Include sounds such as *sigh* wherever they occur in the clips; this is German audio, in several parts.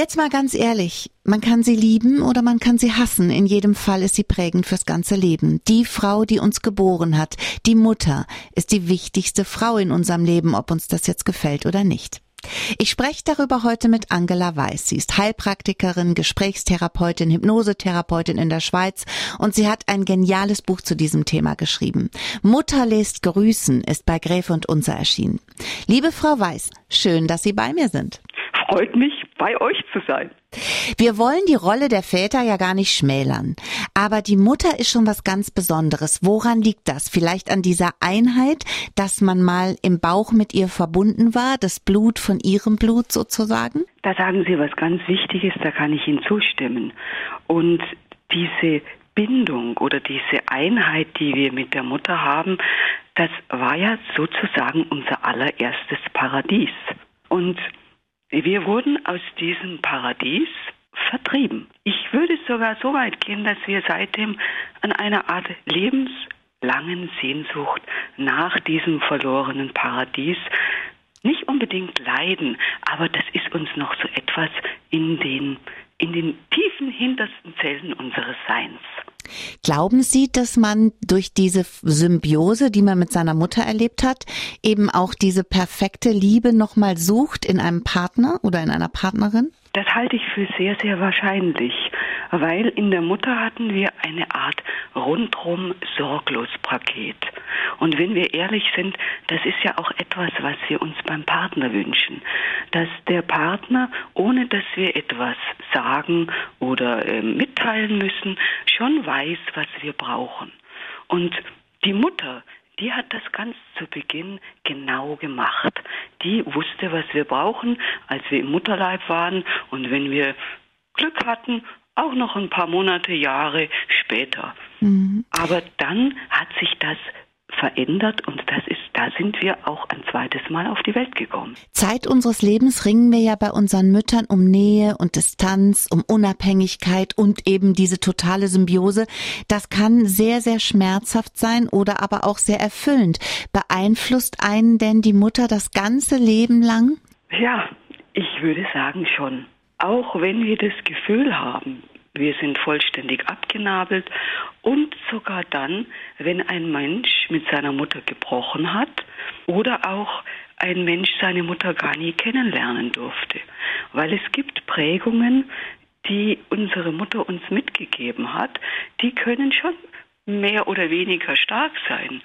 Jetzt mal ganz ehrlich, man kann sie lieben oder man kann sie hassen. In jedem Fall ist sie prägend fürs ganze Leben. Die Frau, die uns geboren hat, die Mutter, ist die wichtigste Frau in unserem Leben, ob uns das jetzt gefällt oder nicht. Ich spreche darüber heute mit Angela Weiß. Sie ist Heilpraktikerin, Gesprächstherapeutin, Hypnosetherapeutin in der Schweiz und sie hat ein geniales Buch zu diesem Thema geschrieben. Mutter lässt grüßen ist bei Gräfe und Unser erschienen. Liebe Frau Weiß, schön, dass Sie bei mir sind. Freut mich, bei euch zu sein. Wir wollen die Rolle der Väter ja gar nicht schmälern. Aber die Mutter ist schon was ganz Besonderes. Woran liegt das? Vielleicht an dieser Einheit, dass man mal im Bauch mit ihr verbunden war, das Blut von ihrem Blut sozusagen? Da sagen Sie was ganz Wichtiges, da kann ich Ihnen zustimmen. Und diese Bindung oder diese Einheit, die wir mit der Mutter haben, das war ja sozusagen unser allererstes Paradies. Und wir wurden aus diesem Paradies vertrieben. Ich würde sogar so weit gehen, dass wir seitdem an einer Art lebenslangen Sehnsucht nach diesem verlorenen Paradies nicht unbedingt leiden, aber das ist uns noch so etwas in den, in den tiefen hintersten Zellen unseres Seins. Glauben Sie, dass man durch diese Symbiose, die man mit seiner Mutter erlebt hat, eben auch diese perfekte Liebe nochmal sucht in einem Partner oder in einer Partnerin? Das halte ich für sehr, sehr wahrscheinlich, weil in der Mutter hatten wir eine Art rundrum sorglos Paket. Und wenn wir ehrlich sind, das ist ja auch etwas, was wir uns beim Partner wünschen, dass der Partner, ohne dass wir etwas sagen oder äh, mitteilen müssen, schon weiß, was wir brauchen. Und die Mutter, die hat das ganz zu Beginn genau gemacht. Die wusste, was wir brauchen, als wir im Mutterleib waren und wenn wir Glück hatten, auch noch ein paar Monate, Jahre später. Mhm. Aber dann hat sich das verändert und das ist, da sind wir auch ein zweites Mal auf die Welt gekommen. Zeit unseres Lebens ringen wir ja bei unseren Müttern um Nähe und Distanz, um Unabhängigkeit und eben diese totale Symbiose. Das kann sehr, sehr schmerzhaft sein oder aber auch sehr erfüllend. Beeinflusst einen denn die Mutter das ganze Leben lang? Ja, ich würde sagen schon. Auch wenn wir das Gefühl haben, wir sind vollständig abgenabelt und sogar dann, wenn ein Mensch mit seiner Mutter gebrochen hat oder auch ein Mensch seine Mutter gar nie kennenlernen durfte. Weil es gibt Prägungen, die unsere Mutter uns mitgegeben hat, die können schon mehr oder weniger stark sein.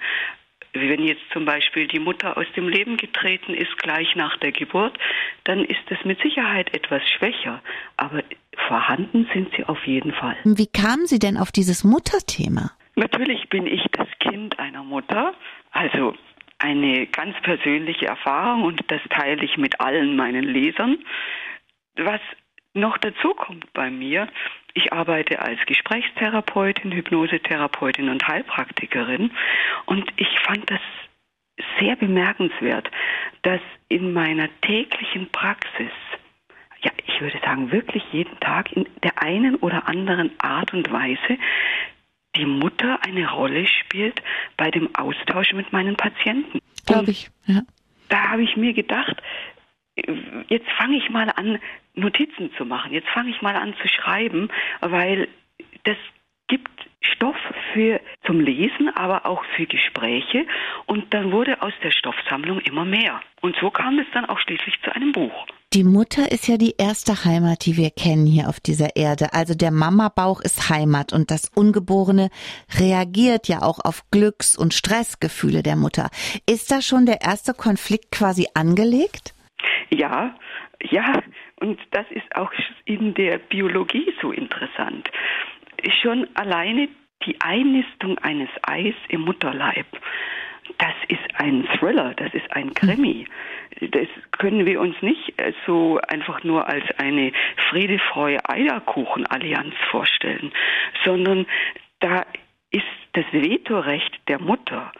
Wenn jetzt zum Beispiel die Mutter aus dem Leben getreten ist gleich nach der Geburt, dann ist es mit Sicherheit etwas schwächer. Aber vorhanden sind sie auf jeden Fall. Wie kamen Sie denn auf dieses Mutterthema? Natürlich bin ich das Kind einer Mutter, also eine ganz persönliche Erfahrung und das teile ich mit allen meinen Lesern. Was noch dazu kommt bei mir, ich arbeite als Gesprächstherapeutin, Hypnosetherapeutin und Heilpraktikerin und ich fand das sehr bemerkenswert, dass in meiner täglichen Praxis, ja, ich würde sagen wirklich jeden Tag in der einen oder anderen Art und Weise die Mutter eine Rolle spielt bei dem Austausch mit meinen Patienten. Glaube ich, ja. Da habe ich mir gedacht, jetzt fange ich mal an, Notizen zu machen. Jetzt fange ich mal an zu schreiben, weil das gibt Stoff für zum Lesen, aber auch für Gespräche. Und dann wurde aus der Stoffsammlung immer mehr. Und so kam es dann auch schließlich zu einem Buch. Die Mutter ist ja die erste Heimat, die wir kennen hier auf dieser Erde. Also der Mamabauch ist Heimat und das Ungeborene reagiert ja auch auf Glücks- und Stressgefühle der Mutter. Ist da schon der erste Konflikt quasi angelegt? Ja, ja, und das ist auch in der Biologie so interessant. Schon alleine die Einnistung eines Eis im Mutterleib, das ist ein Thriller, das ist ein Krimi. Das können wir uns nicht so einfach nur als eine friedefreie Eierkuchen-Allianz vorstellen, sondern da ist das Vetorecht der Mutter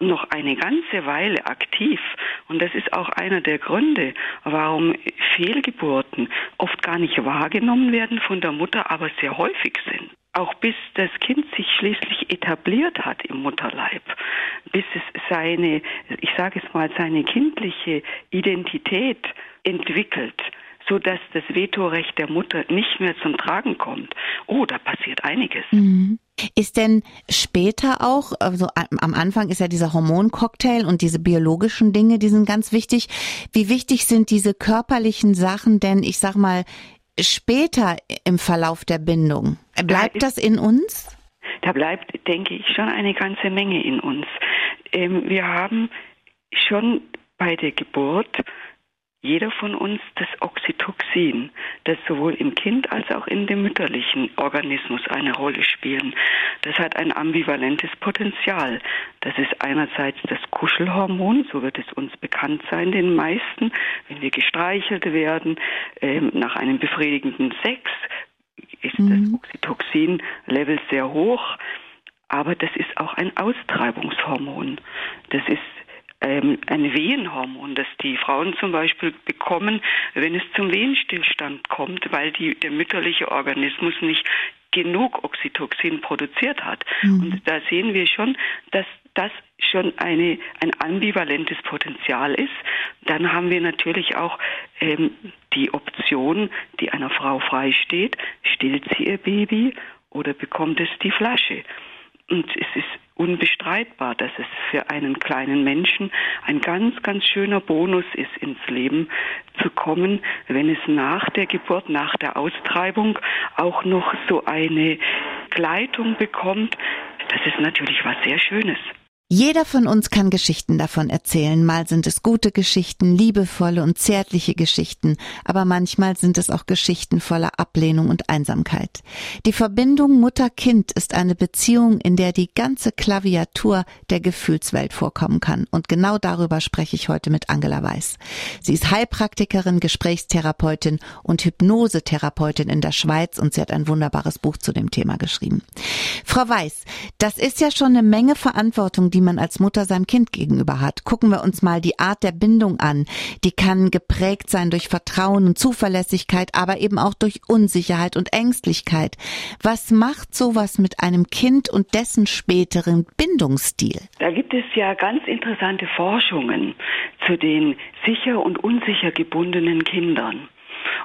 noch eine ganze Weile aktiv. Und das ist auch einer der Gründe, warum Fehlgeburten oft gar nicht wahrgenommen werden von der Mutter, aber sehr häufig sind. Auch bis das Kind sich schließlich etabliert hat im Mutterleib, bis es seine, ich sage es mal, seine kindliche Identität entwickelt, so dass das Vetorecht der Mutter nicht mehr zum Tragen kommt. Oh, da passiert einiges. Mhm. Ist denn später auch, also am Anfang ist ja dieser Hormoncocktail und diese biologischen Dinge, die sind ganz wichtig. Wie wichtig sind diese körperlichen Sachen denn, ich sag mal, später im Verlauf der Bindung? Bleibt das in uns? Da bleibt, denke ich, schon eine ganze Menge in uns. Ähm, wir haben schon bei der Geburt jeder von uns das Oxytocin, das sowohl im Kind als auch in dem mütterlichen Organismus eine Rolle spielen. Das hat ein ambivalentes Potenzial. Das ist einerseits das Kuschelhormon, so wird es uns bekannt sein, den meisten, wenn wir gestreichelt werden, äh, nach einem befriedigenden Sex ist mhm. das Oxytocin-Level sehr hoch. Aber das ist auch ein Austreibungshormon. Das ist ähm, ein Wehenhormon, das die Frauen zum Beispiel bekommen, wenn es zum Wehenstillstand kommt, weil die, der mütterliche Organismus nicht genug Oxytocin produziert hat. Mhm. Und da sehen wir schon, dass das schon eine, ein ambivalentes Potenzial ist. Dann haben wir natürlich auch ähm, die Option, die einer Frau freisteht, stillt sie ihr Baby oder bekommt es die Flasche. Und es ist unbestreitbar, dass es für einen kleinen Menschen ein ganz, ganz schöner Bonus ist, ins Leben zu kommen, wenn es nach der Geburt, nach der Austreibung auch noch so eine Gleitung bekommt. Das ist natürlich was sehr Schönes. Jeder von uns kann Geschichten davon erzählen. Mal sind es gute Geschichten, liebevolle und zärtliche Geschichten, aber manchmal sind es auch Geschichten voller Ablehnung und Einsamkeit. Die Verbindung Mutter-Kind ist eine Beziehung, in der die ganze Klaviatur der Gefühlswelt vorkommen kann. Und genau darüber spreche ich heute mit Angela Weiß. Sie ist Heilpraktikerin, Gesprächstherapeutin und Hypnosetherapeutin in der Schweiz und sie hat ein wunderbares Buch zu dem Thema geschrieben. Frau Weiß, das ist ja schon eine Menge Verantwortung, die die man als Mutter seinem Kind gegenüber hat. Gucken wir uns mal die Art der Bindung an. Die kann geprägt sein durch Vertrauen und Zuverlässigkeit, aber eben auch durch Unsicherheit und Ängstlichkeit. Was macht sowas mit einem Kind und dessen späteren Bindungsstil? Da gibt es ja ganz interessante Forschungen zu den sicher und unsicher gebundenen Kindern.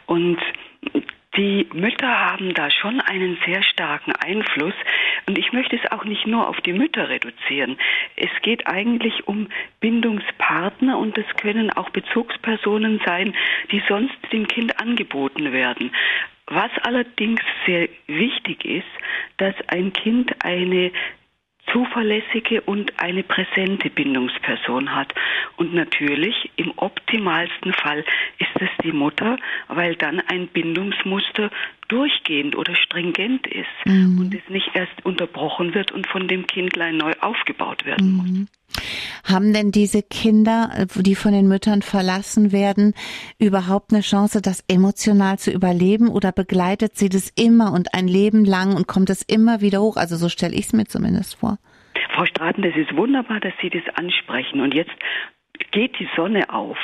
Und die Mütter haben da schon einen sehr starken Einfluss. Und ich möchte es auch nicht nur auf die Mütter reduzieren. Es geht eigentlich um Bindungspartner und es können auch Bezugspersonen sein, die sonst dem Kind angeboten werden. Was allerdings sehr wichtig ist, dass ein Kind eine zuverlässige und eine präsente Bindungsperson hat. Und natürlich im optimalsten Fall ist es die Mutter, weil dann ein Bindungsmuster durchgehend oder stringent ist mhm. und es nicht erst unterbrochen wird und von dem Kindlein neu aufgebaut werden mhm. muss. Haben denn diese Kinder, die von den Müttern verlassen werden, überhaupt eine Chance, das emotional zu überleben oder begleitet sie das immer und ein Leben lang und kommt es immer wieder hoch? Also so stelle ich es mir zumindest vor. Frau Straten, das ist wunderbar, dass Sie das ansprechen. Und jetzt geht die Sonne auf,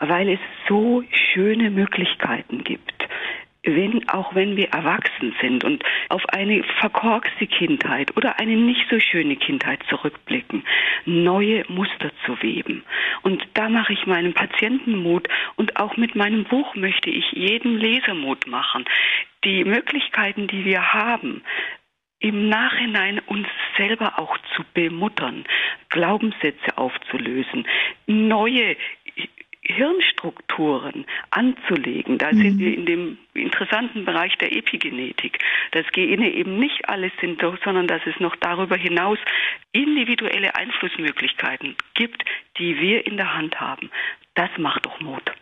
weil es so schöne Möglichkeiten gibt wenn, auch wenn wir erwachsen sind und auf eine verkorkste Kindheit oder eine nicht so schöne Kindheit zurückblicken, neue Muster zu weben. Und da mache ich meinen Patienten Mut und auch mit meinem Buch möchte ich jedem Leser Mut machen. Die Möglichkeiten, die wir haben, im Nachhinein uns selber auch zu bemuttern, Glaubenssätze aufzulösen, neue Hirnstrukturen anzulegen. Da mhm. sind wir in dem interessanten Bereich der Epigenetik, dass Gene eben nicht alles sind, sondern dass es noch darüber hinaus individuelle Einflussmöglichkeiten gibt, die wir in der Hand haben. Das macht doch Mut.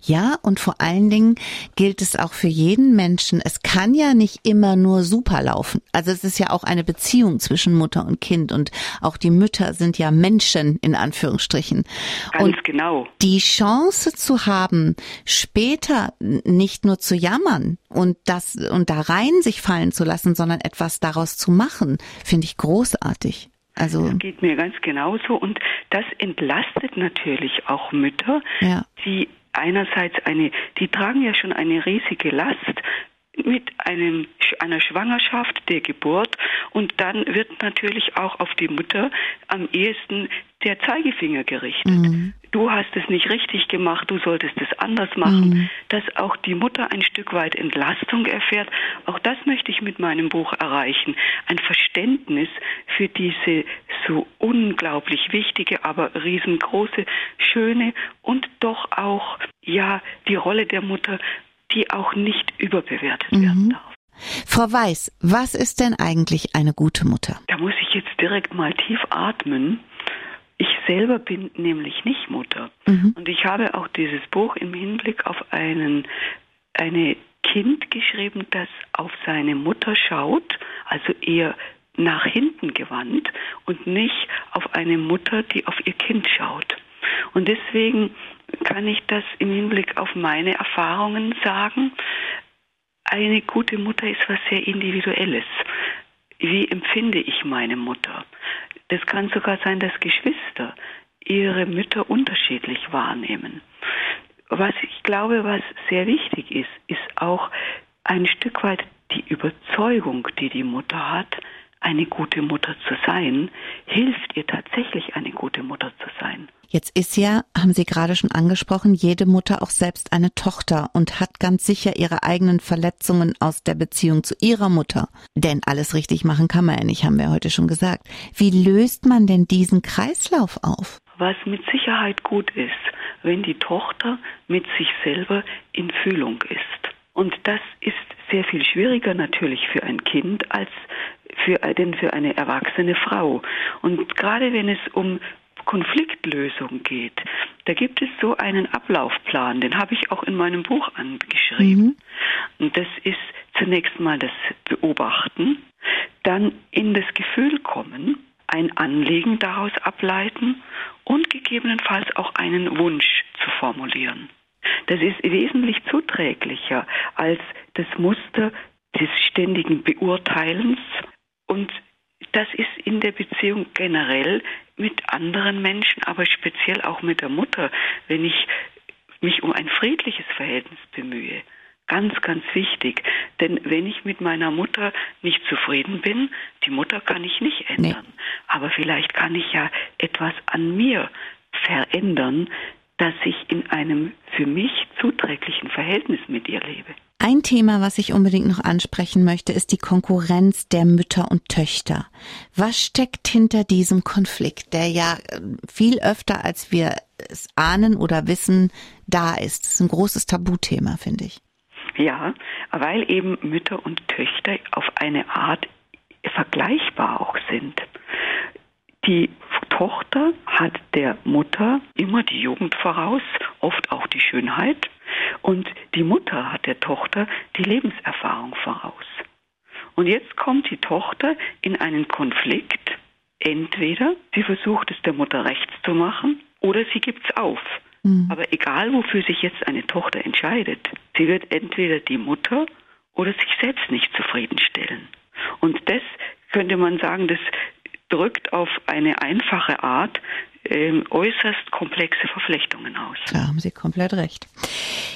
Ja, und vor allen Dingen gilt es auch für jeden Menschen. Es kann ja nicht immer nur super laufen. Also es ist ja auch eine Beziehung zwischen Mutter und Kind und auch die Mütter sind ja Menschen in Anführungsstrichen. Ganz und genau. Die Chance zu haben, später nicht nur zu jammern und das und da rein sich fallen zu lassen, sondern etwas daraus zu machen, finde ich großartig. Also das geht mir ganz genauso und das entlastet natürlich auch Mütter, ja. die einerseits eine, die tragen ja schon eine riesige Last mit einem, einer Schwangerschaft, der Geburt und dann wird natürlich auch auf die Mutter am ehesten der Zeigefinger gerichtet. Mhm. Du hast es nicht richtig gemacht, du solltest es anders machen, mhm. dass auch die Mutter ein Stück weit Entlastung erfährt. Auch das möchte ich mit meinem Buch erreichen. Ein Verständnis für diese so unglaublich wichtige, aber riesengroße, schöne und doch auch, ja, die Rolle der Mutter die auch nicht überbewertet mhm. werden darf. Frau Weiß, was ist denn eigentlich eine gute Mutter? Da muss ich jetzt direkt mal tief atmen. Ich selber bin nämlich nicht Mutter. Mhm. Und ich habe auch dieses Buch im Hinblick auf einen, eine Kind geschrieben, das auf seine Mutter schaut, also eher nach hinten gewandt und nicht auf eine Mutter, die auf ihr Kind schaut. Und deswegen kann ich das im Hinblick auf meine Erfahrungen sagen. Eine gute Mutter ist was sehr Individuelles. Wie empfinde ich meine Mutter? Das kann sogar sein, dass Geschwister ihre Mütter unterschiedlich wahrnehmen. Was ich glaube, was sehr wichtig ist, ist auch ein Stück weit die Überzeugung, die die Mutter hat, eine gute Mutter zu sein, hilft ihr tatsächlich eine gute Mutter zu sein. Jetzt ist ja, haben Sie gerade schon angesprochen, jede Mutter auch selbst eine Tochter und hat ganz sicher ihre eigenen Verletzungen aus der Beziehung zu ihrer Mutter. Denn alles richtig machen kann man ja nicht, haben wir heute schon gesagt. Wie löst man denn diesen Kreislauf auf? Was mit Sicherheit gut ist, wenn die Tochter mit sich selber in Fühlung ist. Und das ist sehr viel schwieriger natürlich für ein Kind als für, denn für eine erwachsene Frau. Und gerade wenn es um Konfliktlösung geht, da gibt es so einen Ablaufplan, den habe ich auch in meinem Buch angeschrieben. Mhm. Und das ist zunächst mal das Beobachten, dann in das Gefühl kommen, ein Anliegen daraus ableiten und gegebenenfalls auch einen Wunsch zu formulieren. Das ist wesentlich zuträglicher als das Muster des ständigen Beurteilens und das ist in der Beziehung generell mit anderen Menschen, aber speziell auch mit der Mutter, wenn ich mich um ein friedliches Verhältnis bemühe. Ganz, ganz wichtig. Denn wenn ich mit meiner Mutter nicht zufrieden bin, die Mutter kann ich nicht ändern. Nee. Aber vielleicht kann ich ja etwas an mir verändern, dass ich in einem für mich zuträglichen Verhältnis mit ihr lebe. Ein Thema, was ich unbedingt noch ansprechen möchte, ist die Konkurrenz der Mütter und Töchter. Was steckt hinter diesem Konflikt, der ja äh, viel öfter, als wir es ahnen oder wissen, da ist? Das ist ein großes Tabuthema, finde ich. Ja, weil eben Mütter und Töchter auf eine Art vergleichbar auch sind. Die Tochter hat der Mutter immer die Jugend voraus, oft die Schönheit. Und die Mutter hat der Tochter die Lebenserfahrung voraus. Und jetzt kommt die Tochter in einen Konflikt. Entweder sie versucht es der Mutter rechts zu machen oder sie gibt es auf. Mhm. Aber egal, wofür sich jetzt eine Tochter entscheidet, sie wird entweder die Mutter oder sich selbst nicht zufriedenstellen. Und das könnte man sagen, das drückt auf eine einfache Art äh, äußerst komplexe Verflechtungen aus. Da haben Sie komplett recht.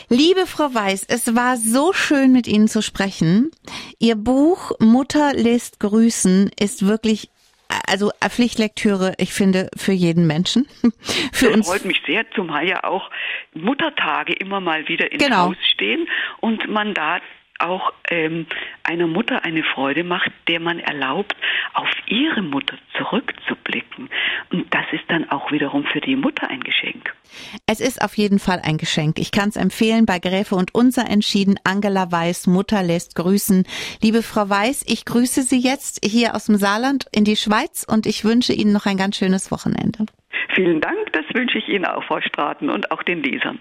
Liebe Frau Weiß, es war so schön mit Ihnen zu sprechen. Ihr Buch Mutter lässt grüßen ist wirklich also Pflichtlektüre, ich finde, für jeden Menschen. *laughs* für das uns freut mich sehr, zumal ja auch Muttertage immer mal wieder im genau. Haus stehen und man da auch ähm, einer Mutter eine Freude macht, der man erlaubt, auf ihre Mutter zurückzublicken. Und das ist dann auch wiederum für die Mutter ein Geschenk. Es ist auf jeden Fall ein Geschenk. Ich kann es empfehlen, bei Gräfe und Unser entschieden. Angela Weiß, Mutter lässt grüßen. Liebe Frau Weiß, ich grüße Sie jetzt hier aus dem Saarland in die Schweiz und ich wünsche Ihnen noch ein ganz schönes Wochenende. Vielen Dank, das wünsche ich Ihnen auch, Frau Straten, und auch den Lesern.